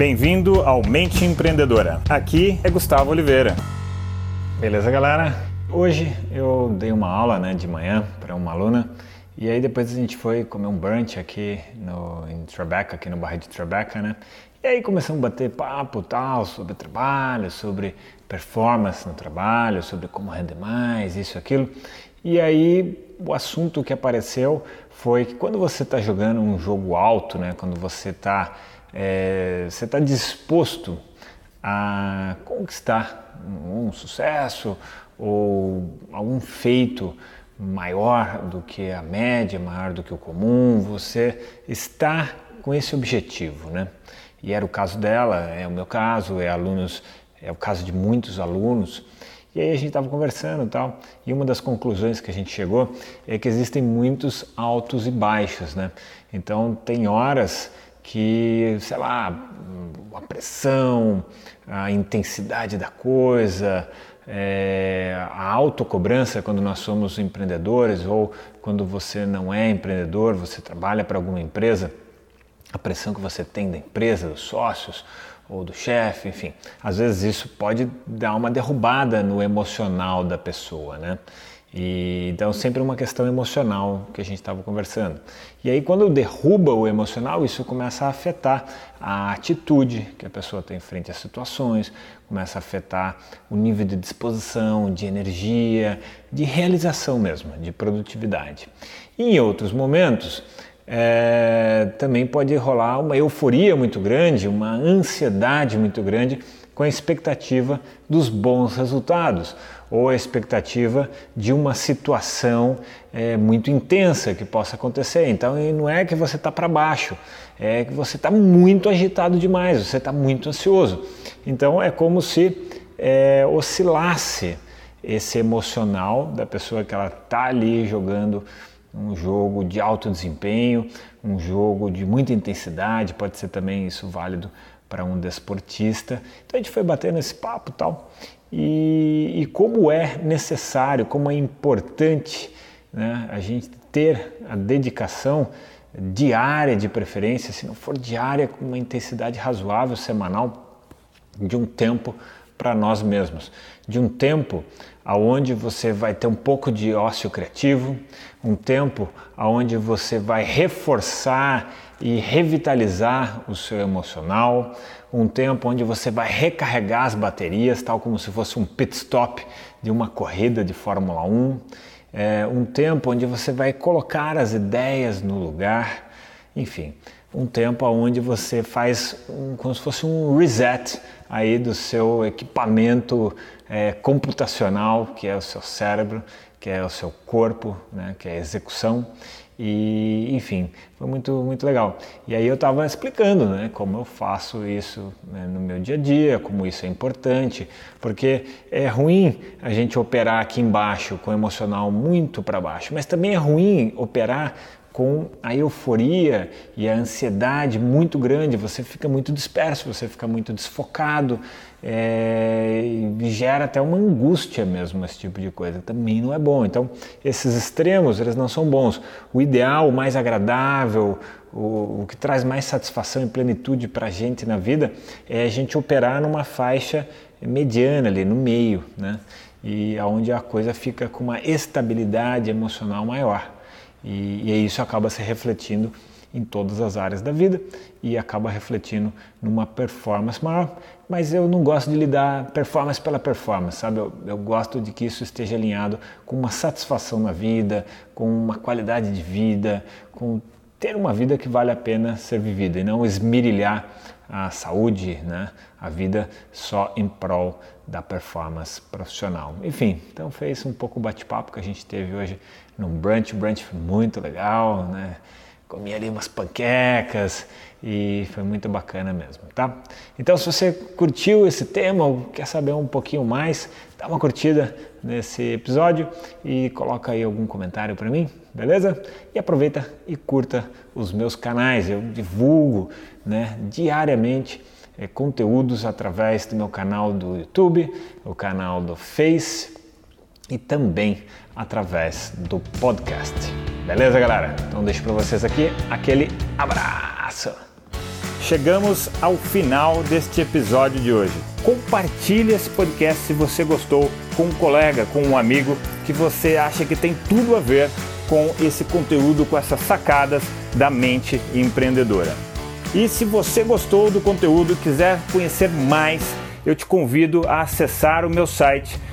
Bem-vindo ao Mente Empreendedora. Aqui é Gustavo Oliveira. Beleza, galera? Hoje eu dei uma aula né, de manhã para uma aluna e aí depois a gente foi comer um brunch aqui no, em Tribeca, aqui no bairro de Tribeca, né? E aí começamos a bater papo tal sobre trabalho, sobre performance no trabalho, sobre como render mais, isso, aquilo. E aí o assunto que apareceu foi que quando você está jogando um jogo alto, né, quando você está é, você está disposto a conquistar um sucesso ou algum feito maior do que a média, maior do que o comum, você está com esse objetivo, né? E era o caso dela, é o meu caso, é alunos, é o caso de muitos alunos. E aí a gente estava conversando e tal, e uma das conclusões que a gente chegou é que existem muitos altos e baixos, né? Então tem horas que, sei lá, a pressão, a intensidade da coisa, é, a autocobrança quando nós somos empreendedores ou quando você não é empreendedor, você trabalha para alguma empresa, a pressão que você tem da empresa, dos sócios ou do chefe, enfim, às vezes isso pode dar uma derrubada no emocional da pessoa, né? E, então, sempre uma questão emocional que a gente estava conversando. E aí, quando derruba o emocional, isso começa a afetar a atitude que a pessoa tem frente às situações, começa a afetar o nível de disposição, de energia, de realização mesmo, de produtividade. E em outros momentos, é, também pode rolar uma euforia muito grande, uma ansiedade muito grande com a expectativa dos bons resultados ou a expectativa de uma situação é, muito intensa que possa acontecer. Então não é que você está para baixo, é que você está muito agitado demais, você está muito ansioso. Então é como se é, oscilasse esse emocional da pessoa que ela está ali jogando um jogo de alto desempenho, um jogo de muita intensidade, pode ser também isso válido para um desportista. Então a gente foi batendo esse papo tal e, e como é necessário, como é importante né, a gente ter a dedicação diária de preferência, se não for diária, com uma intensidade razoável semanal, de um tempo para nós mesmos, de um tempo aonde você vai ter um pouco de ócio criativo, um tempo aonde você vai reforçar e revitalizar o seu emocional, um tempo onde você vai recarregar as baterias, tal como se fosse um pit stop de uma corrida de Fórmula 1, é, um tempo onde você vai colocar as ideias no lugar, enfim, um tempo onde você faz um, como se fosse um reset aí do seu equipamento é, computacional, que é o seu cérebro, que é o seu corpo, né, que é a execução, e, enfim, foi muito, muito legal. E aí eu estava explicando né, como eu faço isso né, no meu dia a dia, como isso é importante, porque é ruim a gente operar aqui embaixo com o emocional muito para baixo, mas também é ruim operar com a euforia e a ansiedade muito grande, você fica muito disperso, você fica muito desfocado, é, gera até uma angústia mesmo esse tipo de coisa, também não é bom. Então, esses extremos, eles não são bons. O ideal, o mais agradável, o, o que traz mais satisfação e plenitude para a gente na vida é a gente operar numa faixa mediana ali, no meio, né? E aonde a coisa fica com uma estabilidade emocional maior. E, e isso acaba se refletindo em todas as áreas da vida e acaba refletindo numa performance maior. Mas eu não gosto de lidar performance pela performance, sabe? Eu, eu, gosto de que isso esteja alinhado com uma satisfação na vida, com uma qualidade de vida, com ter uma vida que vale a pena ser vivida e não esmirilhar a saúde, né? a vida só em prol da performance profissional. Enfim, então fez um pouco o bate-papo que a gente teve hoje num brunch, brunch muito legal, né? Comi ali umas panquecas e foi muito bacana mesmo, tá? Então, se você curtiu esse tema ou quer saber um pouquinho mais, dá uma curtida nesse episódio e coloca aí algum comentário para mim, beleza? E aproveita e curta os meus canais, eu divulgo, né, diariamente é, conteúdos através do meu canal do YouTube, o canal do Face e também através do podcast. Beleza, galera? Então deixo para vocês aqui aquele abraço. chegamos ao final deste episódio de hoje. Compartilhe esse podcast se você gostou com um colega, com um amigo que você acha que tem tudo a ver com esse conteúdo, com essas sacadas da mente empreendedora. E se você gostou do conteúdo e quiser conhecer mais, eu te convido a acessar o meu site